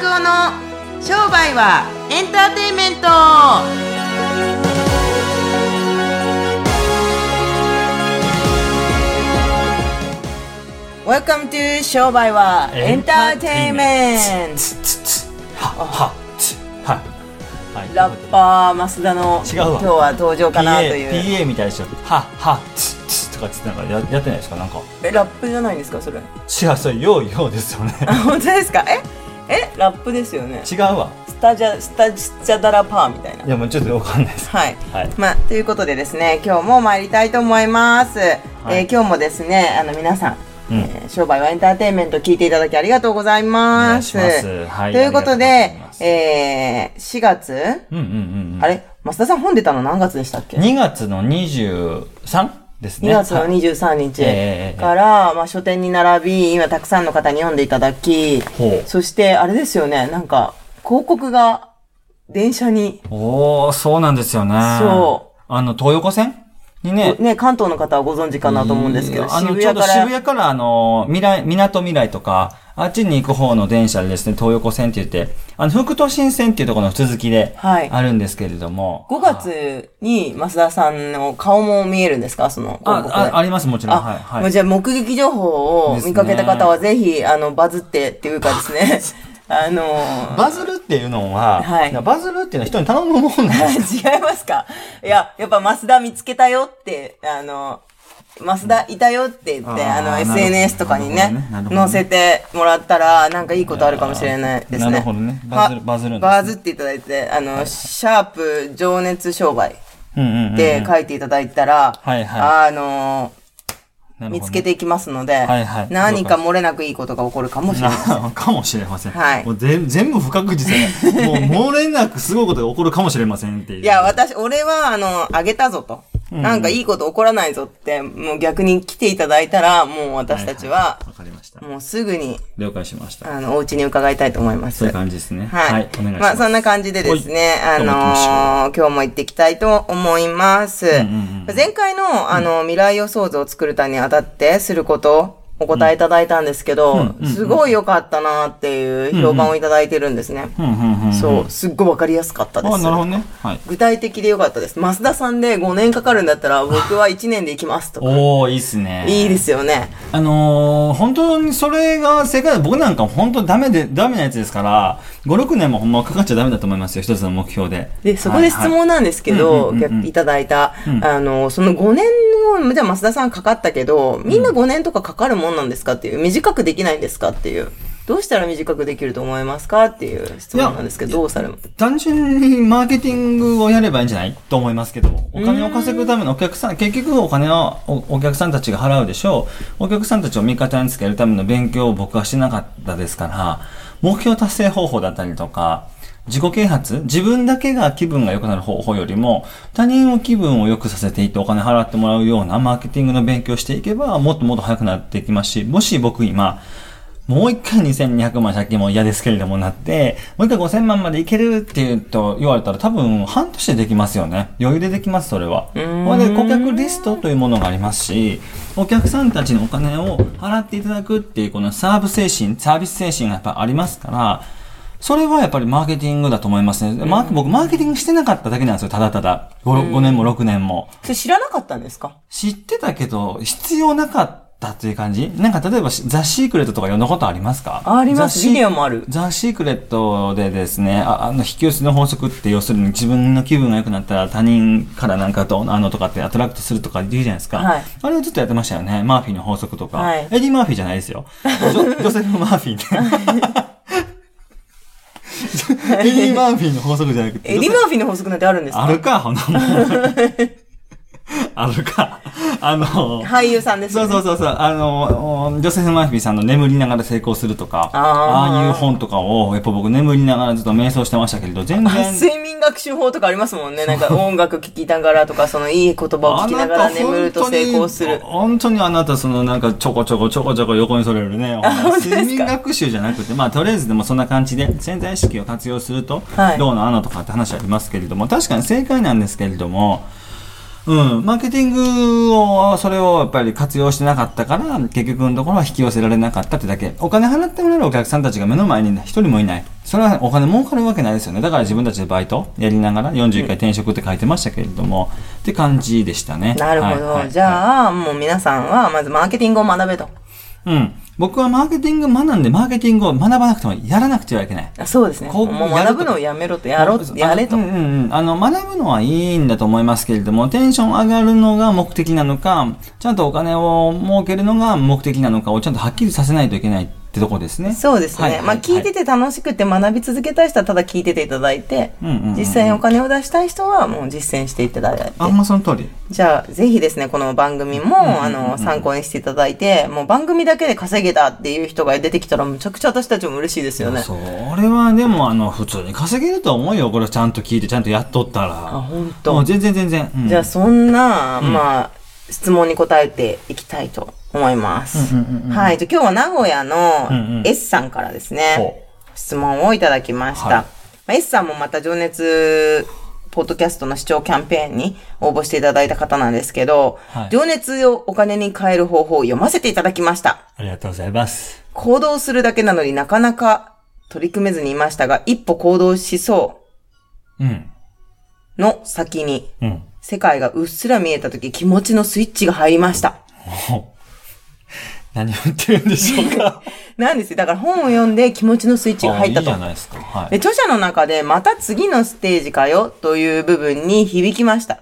拓夫の商売はエンターテインメント。ー Welcome to 商売はエンターテインメント。ラッパー増田の違うわ。今日は登場かなという。PA, PA みたいでしょ。は、は、つ、つとかつってなんかややってないですか？なんか。えラップじゃないんですか？それ。違う、それ、ようようですよね。あ本当ですか？え？えラップですよね。違うわ。スタジャスタジャダラパーみたいな。いや、もうちょっとわかんないです。はい、はい。まあということでですね今日も参りたいと思います、えー今日もですねあの皆さん、うん。えー商売はエンターテインメント聞いていただきありがとうございます。いします。はいということでがとえー、4月、うんうんうんうん。あれ？増田さん本出たの何月でしたっけ？2月の 23? ですね。2月のはい。23日ええから、まあ、書店に並び今たくさんの方に読んでいただきそしてあれですよねなんか広告が電車に。おー、そうなんですよね。。そう。あの、東横線？にね、ね、関東の方はご存知かなと思うんですけど、あの、ちょうど渋谷から、あの、未来、港未来とか、あっちに行く方の電車でですね、東横線って言って、あの、副都心線っていうところの続きで、はいあるんですけれども。5月に増田さんの顔も見えるんですか？そのあ、あ、あります、もちろん。あ、はい、はい。もうじゃあ目撃情報を見かけた方はぜひ、あの、バズってっていうかですね、あのーバズるっていうのは、はいバズるっていうのは人に頼むもんなんです。違いますか？いや、やっぱ増田見つけたよって、あの、増田いたよって言って、あの、SNS とかにね載せてもらったら、なんかいいことあるかもしれないですね。なるほどねバズるはバズるバズっていただいて、あの、シャープ情熱商売。って書いていただいたら、はいはあの見つけていきますので、はいはい何か漏れなくいいことが起こるかもしれない。な かもしれません。はいもうぜ全部不確実で、もう漏れなくすごいことが起こるかもしれませんっていう。いや、私、俺は、あの、あげたぞと。なんかいいこと起こらないぞって、もう逆に来ていただいたら、もう私たちは、わかりました。もうすぐに、了解しました。あの、お家に伺いたいと思います。そういう感じですね。はい。お願いします。まあ、そんな感じでですね、あのー今日も行っていきたいと思います。前回の、あの、未来予想図を作るためにあたってすること、お答えいただいたんですけど、すごい良かったなっていう評判をいただいてるんですね。そう、すっごいわかりやすかったです。あ、なるほどね。はい。具体的でよかったです。増田さんで5年かかるんだったら、僕は1年で行きますとか。おー、いいっすね。いいですよね。あのー、本当にそれが正解だ。僕なんか本当ダメで、ダメなやつですから、5、6年もほんまかかっちゃダメだと思いますよ。一つの目標で。で、そこで質問なんですけど、はいただいた、んあの、その5年を、じゃあ増田さんかかったけど、みんな5年とかかかるもんなんですかっていう、短くできないんですかっていう、どうしたら短くできると思いますかっていう質問なんですけど、どうされます？単純にマーケティングをやればいいんじゃないと思いますけど、お金を稼ぐためのお客さん、結局お金はおお客さんたちが払うでしょう。お客さんたちを味方につけるための勉強を僕はしてなかったですから、目標達成方法だったりとか、自己啓発自分だけが気分が良くなる方法よりも、他人を気分を良くさせていってお金払ってもらうようなマーケティングの勉強をしていけば、もっともっと早くなっていきますし、もし僕今、もう一回2200万借金も嫌ですけれどもなって、もう一回5000万までいけるって言うと言われたら多分半年でできますよね。余裕でできます、それは。これで顧客リストというものがありますし、お客さんたちにお金を払っていただくっていうこのサーブ精神、サービス精神がやっぱありますから、それはやっぱりマーケティングだと思いますね。マー僕、マーケティングしてなかっただけなんですよ、ただただ。5, 5年も6年も。それ知らなかったんですか？知ってたけど、必要なかったっていう感じ？なんか例えばザ・シークレットとか読んだことありますか？ありますビデオもあるザ・シークレットでですね、ああの、引き寄せの法則って要するに自分の気分が良くなったら他人からなんかと、あのとかって attract するとか言うじゃないですか。はいあれをずっとやってましたよね。マーフィーの法則とか。はいエディ・マーフィーじゃないですよ。ジョジョセフ・マーフィーね。エディ・マーフィーの法則じゃなくて。エディ・マーフィーの法則なんてあるんですか？あるか、ほんなもん。あるか。あの、俳優さんですよね。そうそうそうそう。あの、ジョセフ・マーフィーさんの眠りながら成功するとか、あーああいう本とかを、やっぱ僕眠りながらずっと瞑想してましたけれど、全あ然。睡眠学習法とかありますもんね。なんか音楽聴きながらとか、そのいい言葉を聞きながら眠ると成功する。本当にあなた、そのなんかちょこちょこちょこちょこ横にそれるね。睡眠学習じゃなくて、まあとりあえずでもそんな感じで潜在意識を活用すると、はいどうのあのとかって話ありますけれども、確かに正解なんですけれども、うん、マーケティングを、それをやっぱり活用してなかったから、結局のところは引き寄せられなかったってだけ。お金払ってもらえるお客さんたちが目の前に一人もいない。それはお金儲かるわけないですよね。だから自分たちでバイトやりながら41回転職って書いてましたけれども、って感じでしたね。なるほど。はいはいじゃあ、もう皆さんは、まずマーケティングを学べと。うん。僕はマーケティング学んで、マーケティングを学ばなくてもやらなくてはいけない。あそうですね。こうもう学ぶのをやめろと、やろう、やれとう。んうんうん。あの、学ぶのはいいんだと思いますけれども、テンション上がるのが目的なのか、ちゃんとお金を儲けるのが目的なのかをちゃんとはっきりさせないといけないってとこですね。そうですね。はいはいまあ、聞いてて楽しくて学び続けたい人はただ聞いてていただいて、実際にお金を出したい人はもう実践していただいて。あんまその通り。じゃあ、ぜひですね、この番組も、あの、参考にしていただいて、もう番組だけで稼げたっていう人が出てきたら、むちゃくちゃ私たちも嬉しいですよね。それはでも、あの、普通に稼げると思うよ。これちゃんと聞いて、ちゃんとやっとったら。あ、本も当う。全然全然。うんじゃあ、そんな、まあ、質問に答えていきたいと思います。はい。じゃあ今日は名古屋のうんうん S さんからですね、ほ質問をいただきました。はいまあ S さんもまた情熱、ポッドキャストの視聴キャンペーンに応募していただいた方なんですけど、はい情熱をお金に変える方法を読ませていただきました。ありがとうございます。行動するだけなのになかなか取り組めずにいましたが、一歩行動しそうん。うの先に、うん。世界がうっすら見えた時気持ちのスイッチが入りました。ほ何を言ってるんでしょうか？なんですよ。だから本を読んで気持ちのスイッチが入ったとあいいじゃ。ないですか。はいで、。著者の中でまた次のステージかよという部分に響きました。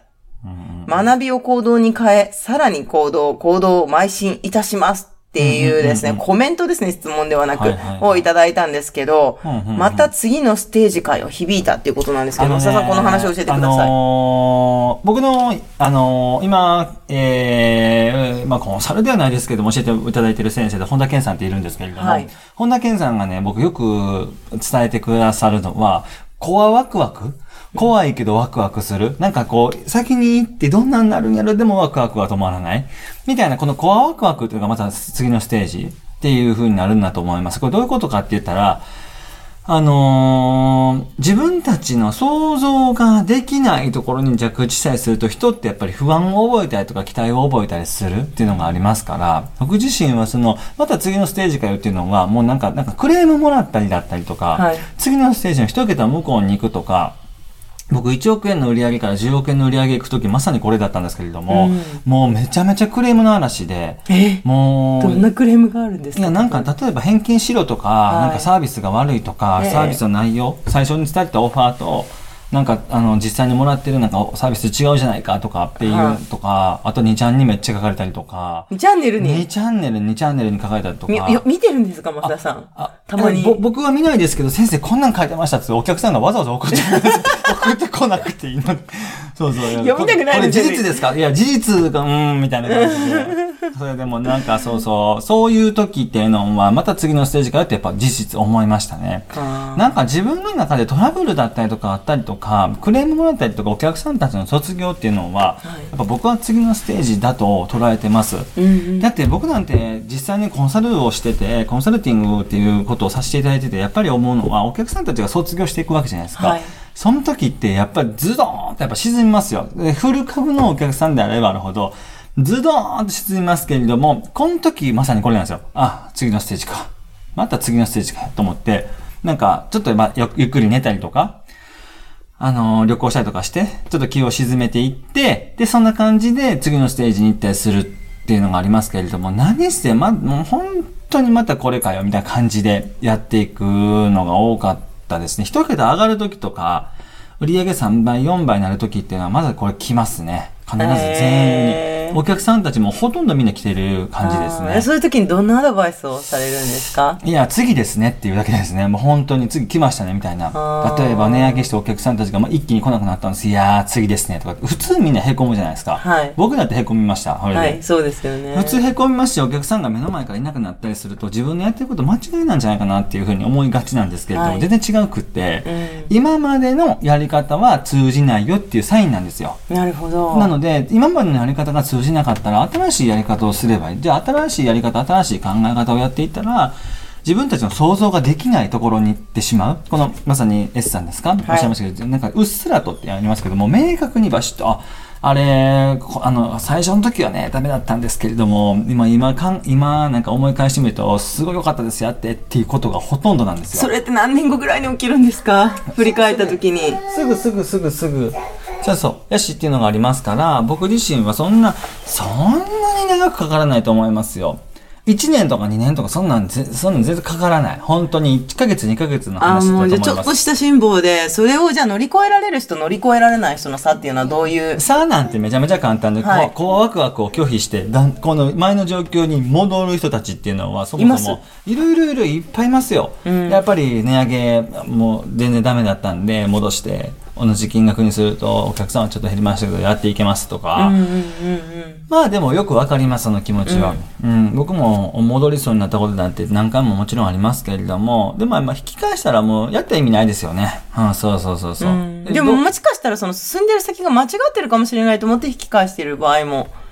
学びを行動に変え、さらに行動、行動を邁進いたしますっていうですね、コメントですね、質問ではなくをいただいたんですけどまた次のステージかよ、響いたっていうことなんですけど、ねさんこの話を教えてくだあさい。のー僕の、あのー今、えー、まあ、コンサルではないですけども、教えていただいている先生で、本田健さんっているんですけれども、はい。本田健さんがね、僕よく伝えてくださるのは、コアワクワク怖いけどワクワクする。なんかこう、先に行ってどんなになるんやろでもワクワクは止まらない。みたいな、このコアワクワクっていうのがまた次のステージっていう風になるんだと思います。これどういうことかって言ったら、あのー自分たちの想像ができないところに着地さえすると人ってやっぱり不安を覚えたりとか期待を覚えたりするっていうのがありますから、僕自身はその、また次のステージかよっていうのが、もうなんか、なんかクレームもらったりだったりとか、はい次のステージの一桁向こうに行くとか、僕1億円の売り上げから10億円の売り上げ行くときまさにこれだったんですけれども、うん。もうめちゃめちゃクレームの嵐で、え？もう、どんなクレームがあるんですか？いや、なんか、例えば返金しろとか、はい。なんかサービスが悪いとか、ええ。サービスの内容、最初に伝えたオファーと、なんか、あの、実際にもらってるなんかサービス違うじゃないかとかっていう、はいとか、あと2ちゃんにめっちゃ書かれたりとか、2チャンネル2に、チャンネル、2チャンネルに書かれたりとか。みよ見てるんですか、増田さん。あたまにぼ僕は見ないですけど、先生こんなん書いてましたってお客さんがわざわざ送って 送ってこなくていいのに。そうそう。読みたくないこれ事実ですか？いや、事実が、うーん、みたいな感じで。それでもなんかそうそう、そういう時っていうのは、また次のステージからってやっぱ事実思いましたね。なんか自分の中でトラブルだったりとかあったりとか、クレームもらったりとか、お客さんたちの卒業っていうのは、やっぱ僕は次のステージだと捉えてます。うんうん。だって僕なんて実際にコンサルをしてて、コンサルティングっていうことをさせていただいてて、やっぱり思うのは、お客さんたちが卒業していくわけじゃないですか。はいその時ってやっぱりズドーンとやっぱ沈みますよ。でフル株のお客さんであればあるほど、ズドーンと沈みますけれども、この時まさにこれなんですよ。あ、次のステージか。また次のステージかと思って、なんかちょっとまゆっくり寝たりとか、あのー旅行したりとかして、ちょっと気を沈めていって、で、そんな感じで次のステージに行ったりするっていうのがありますけれども、何せ、ま、もう本当にまたこれかよ、みたいな感じでやっていくのが多かったですね。一桁上がる時とか、売上3倍、4倍になる時っていうのは、まずこれ来ますね。必ず全員に。へーお客さんたちもほとんどみんな来てる感じですね。そういう時にどんなアドバイスをされるんですか？いや、次ですねっていうだけですね。もう本当に次来ましたね、みたいな例えば値上げしてお客さんたちがまあ一気に来なくなったんです。いやー、次ですね。とか。普通みんな凹むじゃないですか。はい僕だって凹みました。はい、そうですよね。普通凹みますし、お客さんが目の前からいなくなったりすると、自分のやってること間違いなんじゃないかなっていうふうに思いがちなんですけれども、はい全然違うくって、うん今までのやり方は通じないよっていうサインなんですよ。なるほど。なので、今までのやり方が通じなかったら、新しいやり方をすればいい。じゃあ、新しいやり方、新しい考え方をやっていったら、自分たちの想像ができないところに行ってしまう。この、まさに S さんですか、おっしゃいましたけど、なんか、うっすらとってありますけども、明確にバシッと、あ、あれ、こあの、最初の時はね、ダメだったんですけれども、今、今、かん今、なんか思い返してみると、すごい良かったです、やってっていうことがほとんどなんですよ。それって何年後ぐらいに起きるんですか？振り返った時に。すぐすぐすぐすぐ。そうそう。やしっていうのがありますから、僕自身はそんな、そんなに長くかからないと思いますよ。1年とか2年とかそんなんぜ、そんなん全然かからない。本当に1ヶ月2ヶ月のあ話だともう思います。じゃあちょっとした辛抱で、それをじゃあ乗り越えられる人、乗り越えられない人の差っていうのはどういう？さあなんてめちゃめちゃ簡単で、はいこう、ワクワクを拒否して、だんこの前の状況に戻る人たちっていうのは、そもそも、いるいるいるいっぱいいますよ。やっぱり値上げ、もう全然ダメだったんで、戻して、同じ金額にすると、お客さんはちょっと減りましたけど、やっていけますとか。うんうんうんうん。まあでもよくわかります、その気持ちは。うん、僕も戻りそうになったことなんて何回ももちろんありますけれども、でもまあ引き返したらもうやった意味ないですよね。うん、そうそうそうそう。でももしかしたらその進んでる先が間違ってるかもしれないと思って引き返している場合も、うん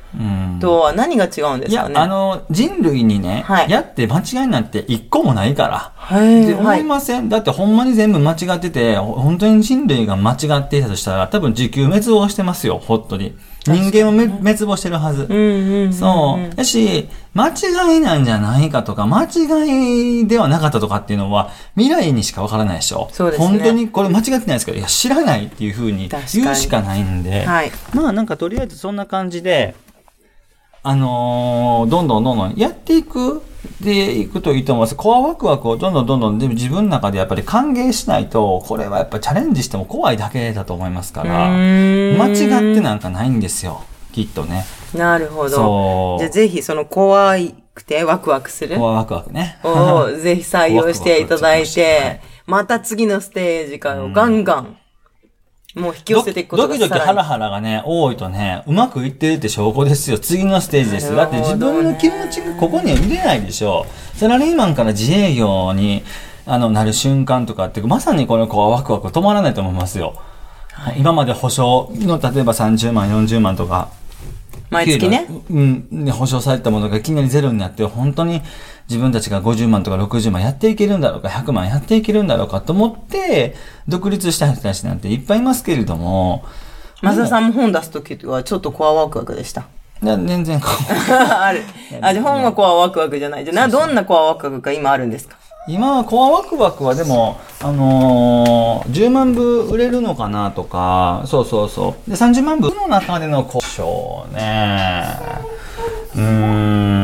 とは何が違うんでいや、すかね？あの、人類にね、はいやって間違いなんて一個もないから。はいって思いません、だってほんまに全部間違ってて、ほ本当に人類が間違っていたとしたら、多分地球滅亡してますよ、ほっとに。人間もめ滅亡してるはず。うんうんうん。そう。だし、間違いなんじゃないかとか、間違いではなかったとかっていうのは、未来にしかわからないでしょ。そうですね本当にこれ間違ってないですけど、いや、知らないっていうふうに言うしかないんで。はい。まあなんかとりあえずそんな感じで、あのーどんどんどんどんやっていく、でいくといいと思います。コアワクワクをどんどんどんどんで自分の中でやっぱり歓迎しないと、これはやっぱチャレンジしても怖いだけだと思いますから、間違ってなんかないんですよ。きっとね。なるほど。じゃあぜひその怖くてワクワクするコアワクワクね。をぜひ採用していただいて、また次のステージからガンガン、もう引き寄せていくことドキドキハラハラがね、多いとね、うまくいってるって証拠ですよ。次のステージですよ。だって自分の気持ちがここには入れないでしょ。サラリーマンから自営業にあのなる瞬間とかって、まさにこの子はワクワク止まらないと思いますよ。今まで保証の例えば30万、40万とか、毎月ね。うん、で保証されたものがいきなりゼロになって、本当に自分たちが50万とか60万やっていけるんだろうか、100万やっていけるんだろうかと思って、独立した人たちなんていっぱいいますけれども、増田さんも本出すときはちょっとコアワクワクでした。いや全然こう ある。あ、じゃあ本はコアワクワクじゃない。じゃあな、どんなコアワクワクが今あるんですか？今はコアワクワクはでも、あのー10万部売れるのかなとか、そうそうそう。で、30万部の中での交渉ね。うーん。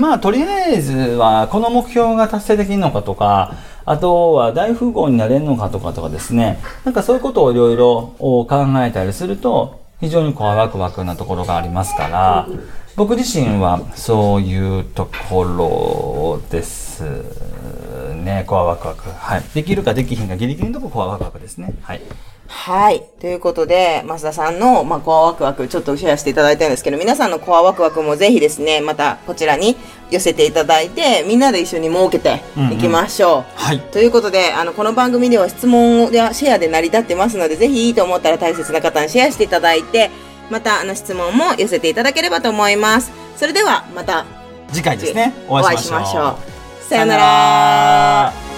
まあ、とりあえずは、この目標が達成できるのかとか、あとは大富豪になれるのかとかとかですね。なんかそういうことをいろいろ考えたりすると、非常にこうワクワクなところがありますから、僕自身はそういうところですね。コアワクワク。はい。できるかできひんかギリギリのとこコアワクワクですね。はい。はい。ということで、増田さんの、まあ、コアワクワク、ちょっとシェアしていただいたんですけど、皆さんのコアワクワクもぜひですね、またこちらに寄せていただいて、みんなで一緒に設けていきましょう。はい。ということで、あの、この番組では質問やシェアで成り立ってますので、ぜひいいと思ったら大切な方にシェアしていただいて、また、あの、質問も寄せていただければと思います。それでは、また、次回ですね。お会いしましょう。さよなら。